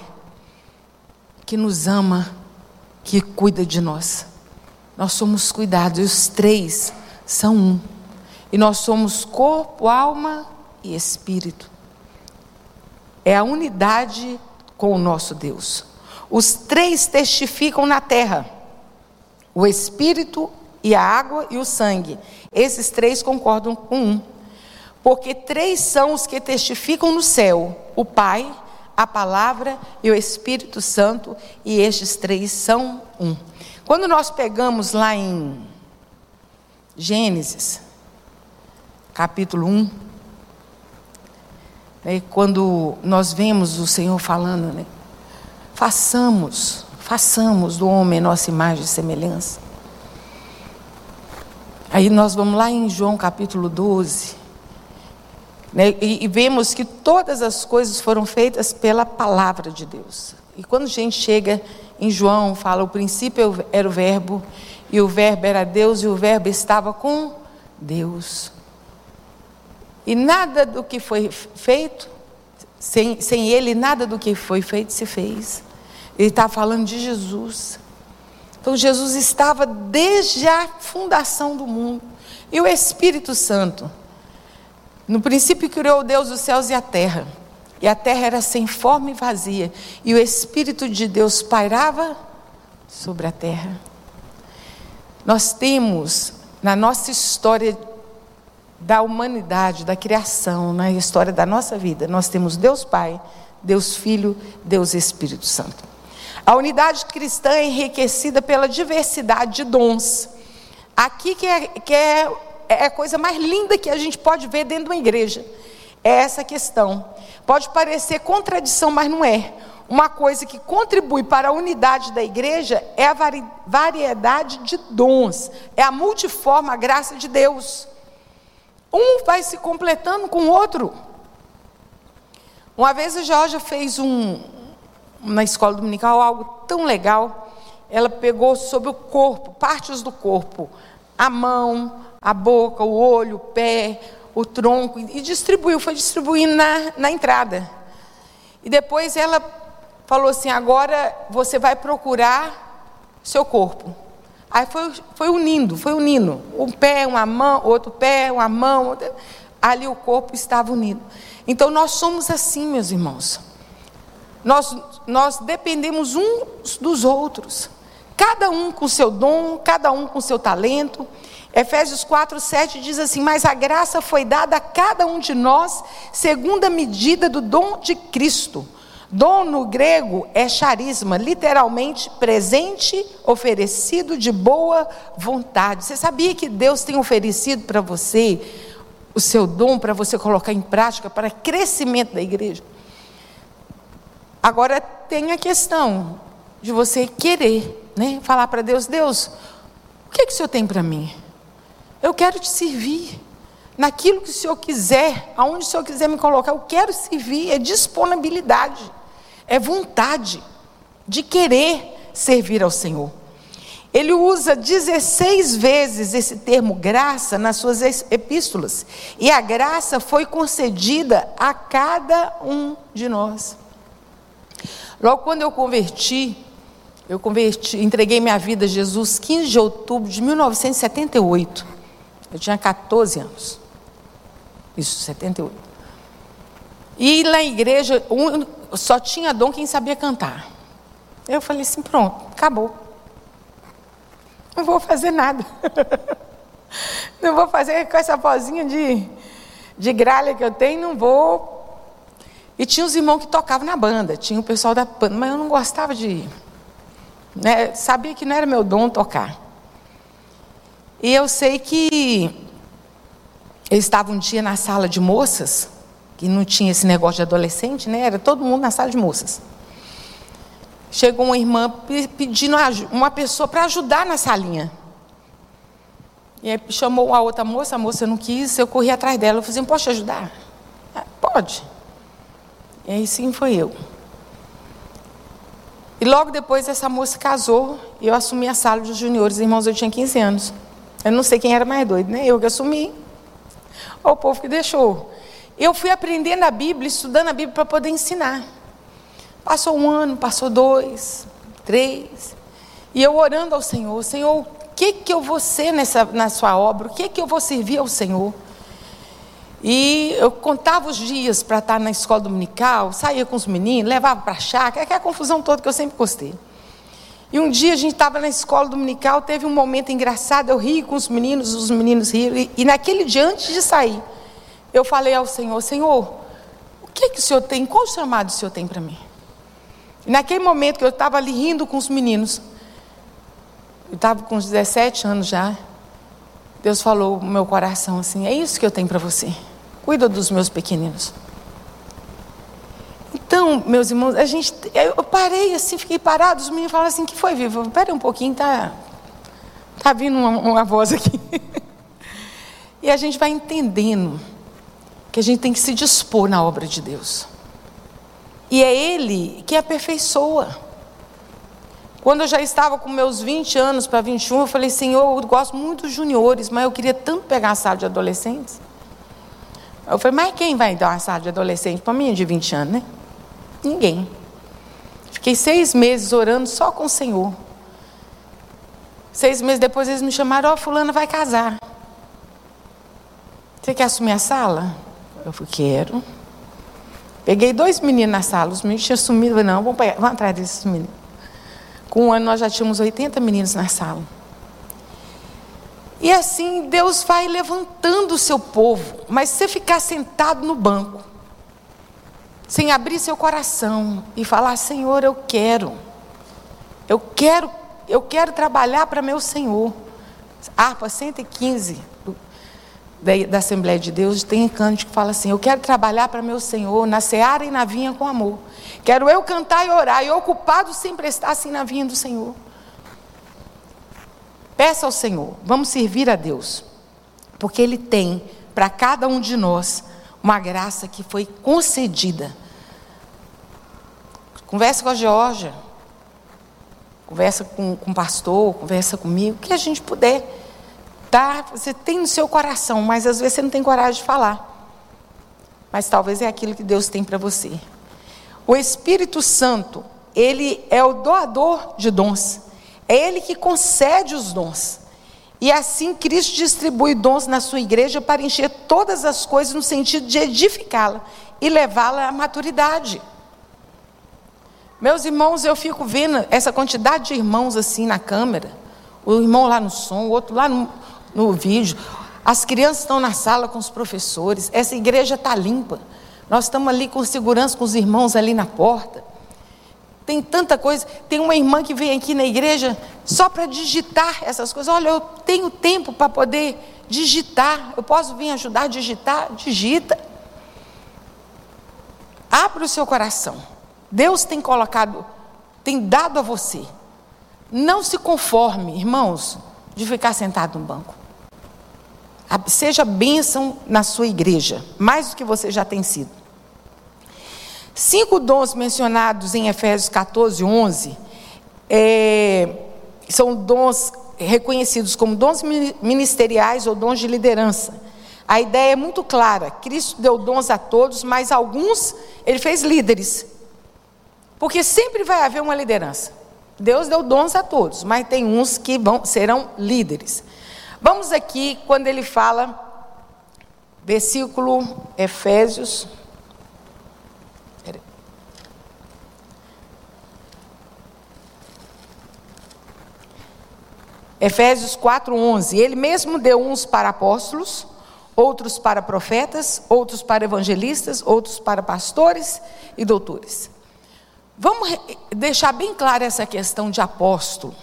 que nos ama, que cuida de nós. Nós somos cuidados, e os três são um. E nós somos corpo, alma e espírito. É a unidade com o nosso Deus. Os três testificam na terra: o espírito e a água e o sangue. Esses três concordam com um. Porque três são os que testificam no céu: o Pai, a Palavra e o Espírito Santo, e estes três são um. Quando nós pegamos lá em Gênesis, capítulo 1, né, quando nós vemos o Senhor falando, né, façamos, façamos do homem nossa imagem e semelhança. Aí nós vamos lá em João capítulo 12, né, e, e vemos que todas as coisas foram feitas pela palavra de Deus. E quando a gente chega em João fala: o princípio era o Verbo, e o Verbo era Deus, e o Verbo estava com Deus. E nada do que foi feito, sem, sem Ele, nada do que foi feito se fez. Ele está falando de Jesus. Então, Jesus estava desde a fundação do mundo. E o Espírito Santo, no princípio criou Deus os céus e a terra. E a terra era sem forma e vazia, e o Espírito de Deus pairava sobre a terra. Nós temos na nossa história da humanidade, da criação, na história da nossa vida, nós temos Deus Pai, Deus Filho, Deus Espírito Santo. A unidade cristã é enriquecida pela diversidade de dons. Aqui que é, que é, é a coisa mais linda que a gente pode ver dentro de uma igreja. É essa questão. Pode parecer contradição, mas não é. Uma coisa que contribui para a unidade da igreja é a variedade de dons, é a multiforme a graça de Deus. Um vai se completando com o outro. Uma vez a Georgia fez um, na escola dominical algo tão legal. Ela pegou sobre o corpo, partes do corpo, a mão, a boca, o olho, o pé, o tronco e distribuiu, foi distribuindo na, na entrada. E depois ela falou assim: agora você vai procurar seu corpo. Aí foi, foi unindo, foi unindo. Um pé, uma mão, outro pé, uma mão. Ali o corpo estava unido. Então nós somos assim, meus irmãos. Nós, nós dependemos uns dos outros. Cada um com seu dom, cada um com seu talento. Efésios 4, 7 diz assim: Mas a graça foi dada a cada um de nós, segundo a medida do dom de Cristo. Dom no grego é charisma, literalmente presente, oferecido de boa vontade. Você sabia que Deus tem oferecido para você o seu dom para você colocar em prática para crescimento da igreja? Agora tem a questão de você querer, né? Falar para Deus: Deus, o que, é que o Senhor tem para mim? Eu quero te servir. Naquilo que o Senhor quiser, aonde o Senhor quiser me colocar, eu quero servir. É disponibilidade, é vontade de querer servir ao Senhor. Ele usa 16 vezes esse termo graça nas suas epístolas. E a graça foi concedida a cada um de nós. Logo quando eu converti, eu converti, entreguei minha vida a Jesus 15 de outubro de 1978. Eu tinha 14 anos. Isso, 78. E na igreja, um, só tinha dom quem sabia cantar. Eu falei assim: pronto, acabou. Não vou fazer nada. *laughs* não vou fazer com essa vozinha de, de gralha que eu tenho, não vou. E tinha os irmãos que tocavam na banda, tinha o pessoal da banda, mas eu não gostava de. Né, sabia que não era meu dom tocar. E eu sei que eu estava um dia na sala de moças, que não tinha esse negócio de adolescente, né? Era todo mundo na sala de moças. Chegou uma irmã pedindo uma pessoa para ajudar na salinha. E aí chamou a outra moça, a moça não quis, eu corri atrás dela. Eu falei assim, posso te ajudar? Ah, pode. E aí sim foi eu. E logo depois essa moça casou e eu assumi a sala dos juniores. Irmãos, eu tinha 15 anos. Eu não sei quem era mais doido, né? Eu que assumi. O povo que deixou. Eu fui aprendendo a Bíblia, estudando a Bíblia para poder ensinar. Passou um ano, passou dois, três. E eu orando ao Senhor, Senhor, o que, que eu vou ser nessa, na sua obra? O que, que eu vou servir ao Senhor? E eu contava os dias para estar na escola dominical, saía com os meninos, levava para a chácara, aquela confusão toda que eu sempre gostei. E um dia a gente estava na escola dominical, teve um momento engraçado, eu ri com os meninos, os meninos riram, e, e naquele dia, antes de sair, eu falei ao Senhor, Senhor, o que, que o Senhor tem, qual chamado o Senhor tem para mim? E naquele momento que eu estava ali rindo com os meninos, eu estava com uns 17 anos já, Deus falou no meu coração assim: é isso que eu tenho para você, cuida dos meus pequeninos. Então, meus irmãos, a gente, eu parei assim, fiquei parado, os meninos falaram assim: que foi, Viva? Espera um pouquinho, tá, tá vindo uma, uma voz aqui. *laughs* e a gente vai entendendo que a gente tem que se dispor na obra de Deus. E é Ele que aperfeiçoa. Quando eu já estava com meus 20 anos para 21, eu falei, Senhor, eu gosto muito dos juniores, mas eu queria tanto pegar a sala de adolescentes. Eu falei, mas quem vai dar uma sala de adolescente para mim de 20 anos, né? Ninguém. Fiquei seis meses orando só com o Senhor. Seis meses depois eles me chamaram, ó, oh, fulana vai casar. Você quer assumir a sala? Eu falei, quero. Peguei dois meninos na sala, os meninos tinham sumido, não, vamos, pegar, vamos atrás desses meninos. Com um ano nós já tínhamos 80 meninos na sala. E assim Deus vai levantando o seu povo, mas se você ficar sentado no banco, sem abrir seu coração e falar, Senhor, eu quero, eu quero, eu quero trabalhar para meu Senhor. Arpa 115 da, Assembleia de Deus, tem cântico que fala assim: Eu quero trabalhar para meu Senhor na seara e na vinha com amor. Quero eu cantar e orar, e ocupado sempre estar assim na vinha do Senhor. Peça ao Senhor, vamos servir a Deus, porque Ele tem para cada um de nós uma graça que foi concedida. Conversa com a Georgia, conversa com, com o pastor, conversa comigo, o que a gente puder Tá? Você tem no seu coração, mas às vezes você não tem coragem de falar. Mas talvez é aquilo que Deus tem para você. O Espírito Santo, ele é o doador de dons. É ele que concede os dons. E assim Cristo distribui dons na sua igreja para encher todas as coisas no sentido de edificá-la e levá-la à maturidade. Meus irmãos, eu fico vendo essa quantidade de irmãos assim na câmera, o irmão lá no som, o outro lá no, no vídeo. As crianças estão na sala com os professores. Essa igreja está limpa. Nós estamos ali com segurança, com os irmãos ali na porta. Tem tanta coisa. Tem uma irmã que vem aqui na igreja só para digitar essas coisas. Olha, eu tenho tempo para poder digitar. Eu posso vir ajudar a digitar? Digita. Abra o seu coração. Deus tem colocado, tem dado a você. Não se conforme, irmãos, de ficar sentado no banco. Seja bênção na sua igreja, mais do que você já tem sido. Cinco dons mencionados em Efésios 14, 11, é, são dons reconhecidos como dons ministeriais ou dons de liderança. A ideia é muito clara: Cristo deu dons a todos, mas alguns ele fez líderes. Porque sempre vai haver uma liderança. Deus deu dons a todos, mas tem uns que vão, serão líderes. Vamos aqui, quando ele fala, versículo Efésios. Efésios 4:11. Ele mesmo deu uns para apóstolos, outros para profetas, outros para evangelistas, outros para pastores e doutores. Vamos deixar bem clara essa questão de apóstolo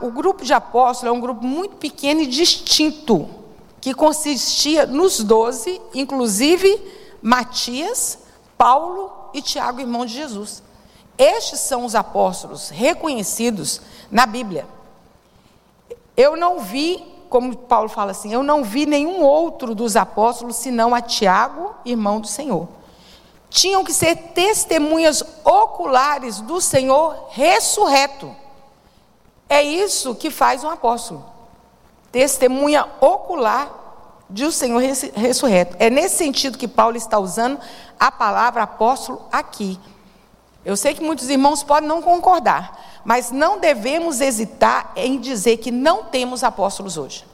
o grupo de apóstolos é um grupo muito pequeno e distinto, que consistia nos doze, inclusive Matias, Paulo e Tiago, irmão de Jesus. Estes são os apóstolos reconhecidos na Bíblia. Eu não vi, como Paulo fala assim, eu não vi nenhum outro dos apóstolos senão a Tiago, irmão do Senhor. Tinham que ser testemunhas oculares do Senhor ressurreto. É isso que faz um apóstolo. Testemunha ocular de o Senhor ressurreto. É nesse sentido que Paulo está usando a palavra apóstolo aqui. Eu sei que muitos irmãos podem não concordar, mas não devemos hesitar em dizer que não temos apóstolos hoje.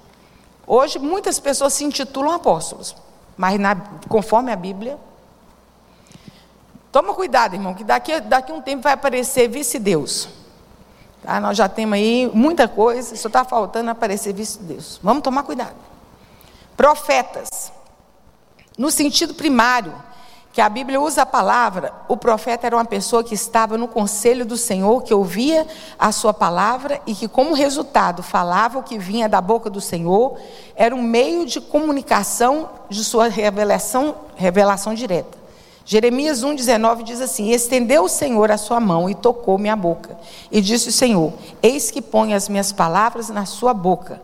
Hoje muitas pessoas se intitulam apóstolos, mas na, conforme a Bíblia. Toma cuidado, irmão, que daqui, daqui um tempo vai aparecer vice-deus. Tá? Nós já temos aí muita coisa, só está faltando aparecer vice-deus. Vamos tomar cuidado. Profetas. No sentido primário, que a Bíblia usa a palavra, o profeta era uma pessoa que estava no conselho do Senhor, que ouvia a sua palavra e que, como resultado, falava o que vinha da boca do Senhor, era um meio de comunicação de sua revelação, revelação direta. Jeremias 1,19 diz assim: Estendeu o Senhor a sua mão e tocou minha boca, e disse o Senhor: Eis que põe as minhas palavras na sua boca.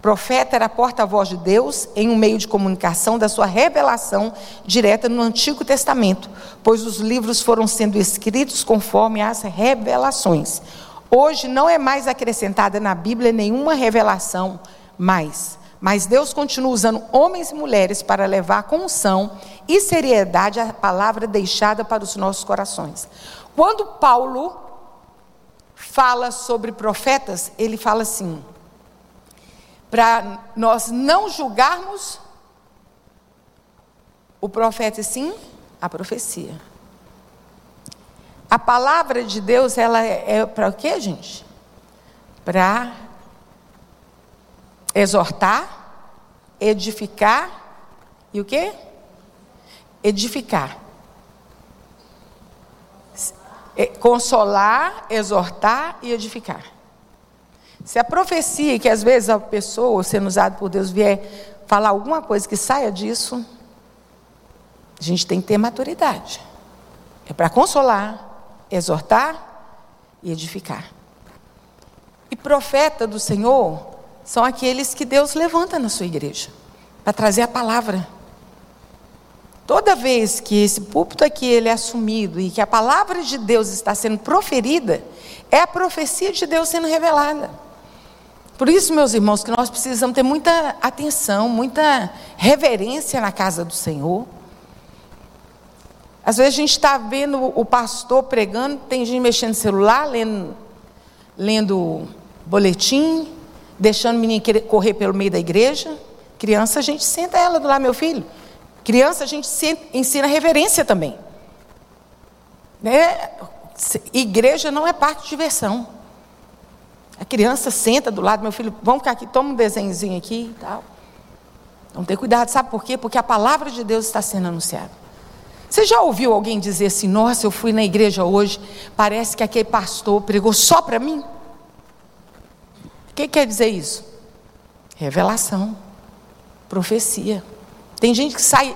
Profeta era porta-voz de Deus em um meio de comunicação da sua revelação direta no Antigo Testamento, pois os livros foram sendo escritos conforme as revelações. Hoje não é mais acrescentada na Bíblia nenhuma revelação mais, mas Deus continua usando homens e mulheres para levar com unção e seriedade a palavra deixada para os nossos corações. Quando Paulo fala sobre profetas, ele fala assim: para nós não julgarmos o profeta, sim a profecia. A palavra de Deus, ela é, é para o quê, gente? Para exortar, edificar e o quê? Edificar. Consolar, exortar e edificar. Se a profecia, que às vezes a pessoa sendo usada por Deus vier falar alguma coisa que saia disso, a gente tem que ter maturidade. É para consolar, exortar e edificar. E profeta do Senhor são aqueles que Deus levanta na sua igreja para trazer a palavra. Toda vez que esse púlpito aqui ele é assumido e que a palavra de Deus está sendo proferida, é a profecia de Deus sendo revelada. Por isso, meus irmãos, que nós precisamos ter muita atenção, muita reverência na casa do Senhor. Às vezes a gente está vendo o pastor pregando, tem gente mexendo no celular, lendo, lendo boletim, deixando o menino correr pelo meio da igreja. Criança, a gente senta ela do lado, meu filho. Criança, a gente ensina reverência também. Né? Igreja não é parte de diversão. A criança senta do lado, meu filho, vamos ficar aqui, toma um desenhozinho aqui e tal. Vamos ter cuidado, sabe por quê? Porque a palavra de Deus está sendo anunciada. Você já ouviu alguém dizer assim: Nossa, eu fui na igreja hoje, parece que aquele pastor pregou só para mim? O que quer dizer isso? Revelação, profecia. Tem gente que sai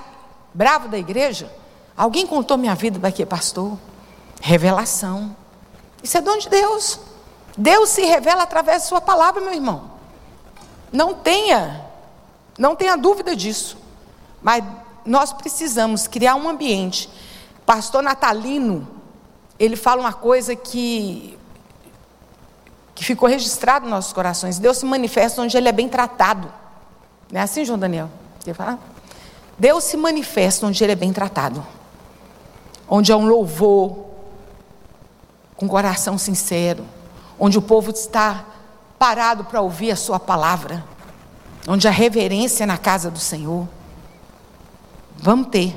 bravo da igreja. Alguém contou minha vida para pastor? Revelação. Isso é dom de Deus. Deus se revela através da sua palavra, meu irmão. Não tenha, não tenha dúvida disso. Mas nós precisamos criar um ambiente. Pastor Natalino, ele fala uma coisa que que ficou registrado nos nossos corações. Deus se manifesta onde ele é bem tratado. Não é assim, João Daniel? Você fala? Deus se manifesta onde ele é bem tratado. Onde é um louvor, com coração sincero onde o povo está parado para ouvir a sua palavra, onde a reverência é na casa do Senhor. Vamos ter.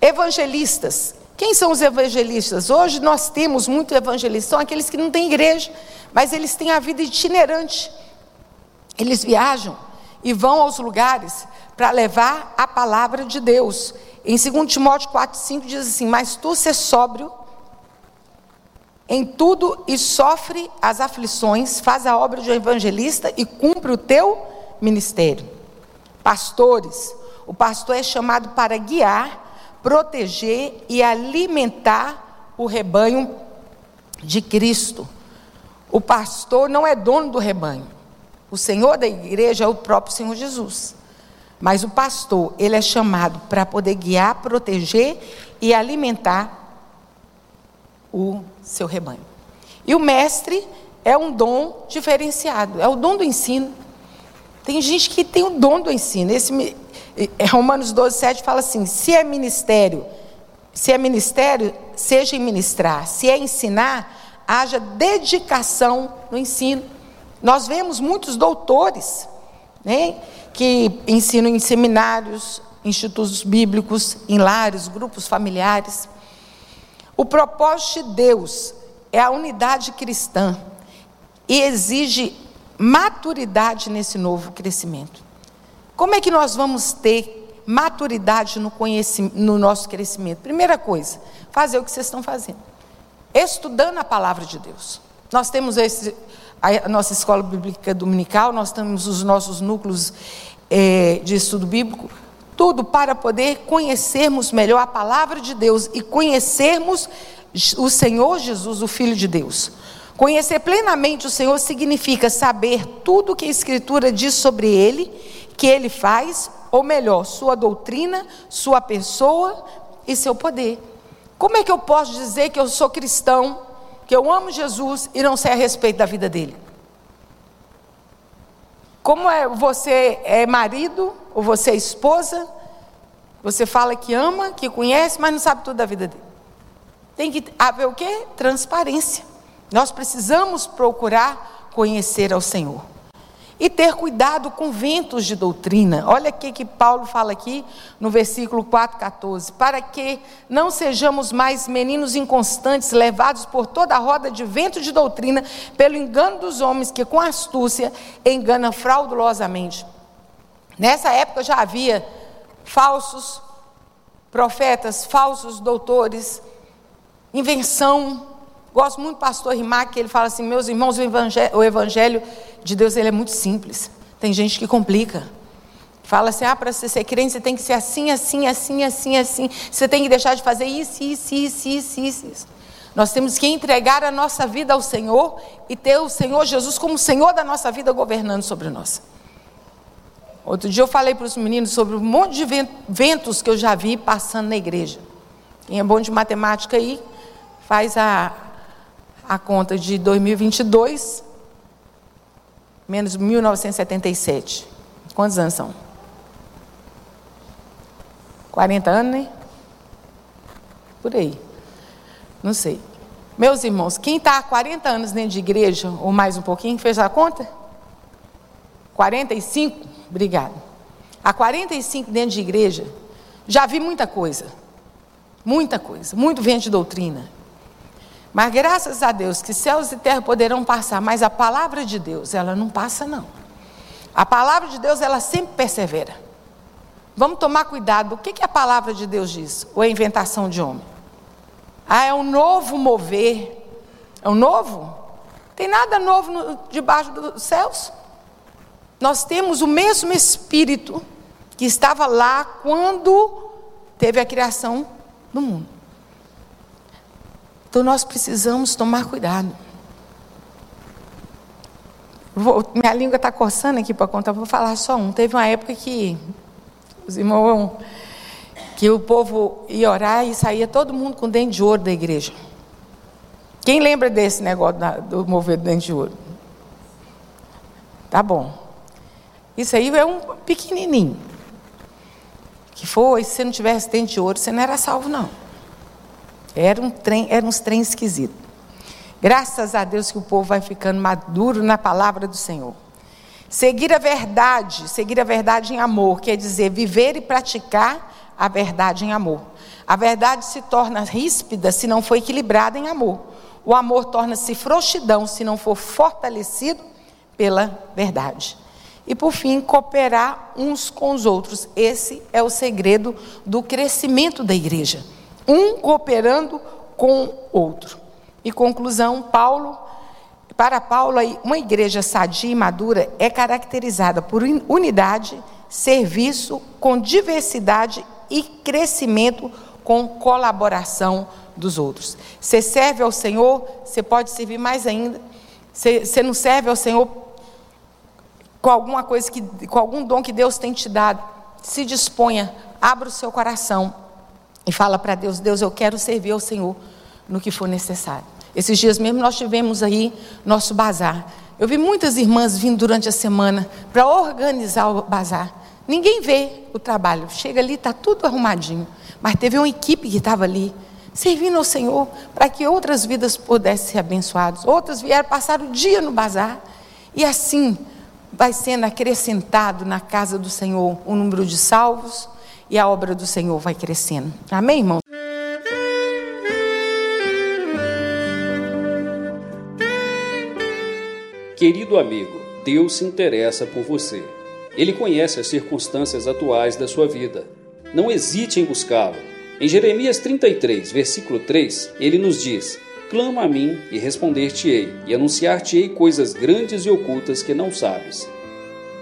Evangelistas. Quem são os evangelistas? Hoje nós temos muitos evangelistas, são aqueles que não têm igreja, mas eles têm a vida itinerante. Eles viajam e vão aos lugares para levar a palavra de Deus. Em 2 Timóteo 4,5 diz assim: Mas tu ser sóbrio em tudo e sofre as aflições, faz a obra de um evangelista e cumpre o teu ministério. Pastores, o pastor é chamado para guiar, proteger e alimentar o rebanho de Cristo. O pastor não é dono do rebanho. O Senhor da igreja é o próprio Senhor Jesus. Mas o pastor, ele é chamado para poder guiar, proteger e alimentar o seu rebanho. E o mestre é um dom diferenciado, é o dom do ensino. Tem gente que tem o dom do ensino. Esse, Romanos 12, 7 fala assim: se é ministério, se é ministério, seja em ministrar. Se é ensinar, haja dedicação no ensino. Nós vemos muitos doutores né, que ensinam em seminários, institutos bíblicos, em lares, grupos familiares. O propósito de Deus é a unidade cristã e exige maturidade nesse novo crescimento. Como é que nós vamos ter maturidade no, no nosso crescimento? Primeira coisa, fazer o que vocês estão fazendo. Estudando a palavra de Deus. Nós temos esse, a nossa escola bíblica dominical, nós temos os nossos núcleos é, de estudo bíblico, tudo para poder conhecermos melhor a palavra de Deus e conhecermos o Senhor Jesus, o Filho de Deus. Conhecer plenamente o Senhor significa saber tudo que a Escritura diz sobre Ele, que Ele faz, ou melhor, sua doutrina, sua pessoa e seu poder. Como é que eu posso dizer que eu sou cristão, que eu amo Jesus e não sei a respeito da vida dele? Como é você é marido ou você é esposa, você fala que ama, que conhece, mas não sabe tudo da vida dele. Tem que haver o quê? Transparência. Nós precisamos procurar conhecer ao Senhor. E ter cuidado com ventos de doutrina. Olha o que Paulo fala aqui no versículo 4,14. Para que não sejamos mais meninos inconstantes, levados por toda a roda de vento de doutrina, pelo engano dos homens que com astúcia enganam fraudulosamente. Nessa época já havia falsos profetas, falsos doutores, invenção Gosto muito do pastor Rimac, que ele fala assim: meus irmãos, o evangelho, o evangelho de Deus ele é muito simples. Tem gente que complica. Fala assim: ah, para você ser crente, você tem que ser assim, assim, assim, assim, assim. Você tem que deixar de fazer isso, isso, isso, isso, isso. isso. Nós temos que entregar a nossa vida ao Senhor e ter o Senhor Jesus como Senhor da nossa vida governando sobre nós. Outro dia eu falei para os meninos sobre um monte de ventos que eu já vi passando na igreja. Quem é bom de matemática aí, faz a, a conta de 2022 menos 1977. Quantos anos são? 40 anos, né? Por aí. Não sei. Meus irmãos, quem está há 40 anos dentro de igreja, ou mais um pouquinho, fez a conta? 45? Obrigado. Há 45 dentro de igreja, já vi muita coisa. Muita coisa. Muito vento de doutrina. Mas graças a Deus que céus e terra poderão passar, mas a palavra de Deus, ela não passa não. A palavra de Deus, ela sempre persevera. Vamos tomar cuidado. O que, que a palavra de Deus diz? Ou é inventação de homem? Ah, é um novo mover. É um novo? Tem nada novo no, debaixo dos céus. Nós temos o mesmo Espírito que estava lá quando teve a criação do mundo. Então nós precisamos tomar cuidado. Vou, minha língua está coçando aqui para contar, vou falar só um. Teve uma época que os irmãos, que o povo ia orar e saía todo mundo com dente de ouro da igreja. Quem lembra desse negócio da, do mover dente de ouro? Tá bom. Isso aí é um pequenininho. Que foi, se você não tivesse dente de ouro, você não era salvo, não. Era um trem, era uns trem esquisito. Graças a Deus que o povo vai ficando maduro na palavra do Senhor. Seguir a verdade, seguir a verdade em amor, quer dizer viver e praticar a verdade em amor. A verdade se torna ríspida se não for equilibrada em amor. O amor torna-se frouxidão se não for fortalecido pela verdade. E por fim, cooperar uns com os outros. Esse é o segredo do crescimento da igreja um cooperando com outro. E conclusão, Paulo, para Paulo, uma igreja sadia e madura é caracterizada por unidade, serviço com diversidade e crescimento com colaboração dos outros. Você serve ao Senhor, você pode servir mais ainda. Você, você não serve ao Senhor com alguma coisa que, com algum dom que Deus tem te dado. Se disponha, abra o seu coração e fala para Deus: Deus, eu quero servir ao Senhor no que for necessário. Esses dias mesmo nós tivemos aí nosso bazar. Eu vi muitas irmãs vindo durante a semana para organizar o bazar. Ninguém vê o trabalho. Chega ali, está tudo arrumadinho. Mas teve uma equipe que estava ali, servindo ao Senhor, para que outras vidas pudessem ser abençoadas. Outras vieram passar o dia no bazar. E assim vai sendo acrescentado na casa do Senhor o número de salvos e a obra do Senhor vai crescendo. Amém, irmão? Querido amigo, Deus se interessa por você. Ele conhece as circunstâncias atuais da sua vida. Não hesite em buscá-lo. Em Jeremias 33, versículo 3, ele nos diz: Clama a mim e responder-te-ei, e anunciar-te-ei coisas grandes e ocultas que não sabes.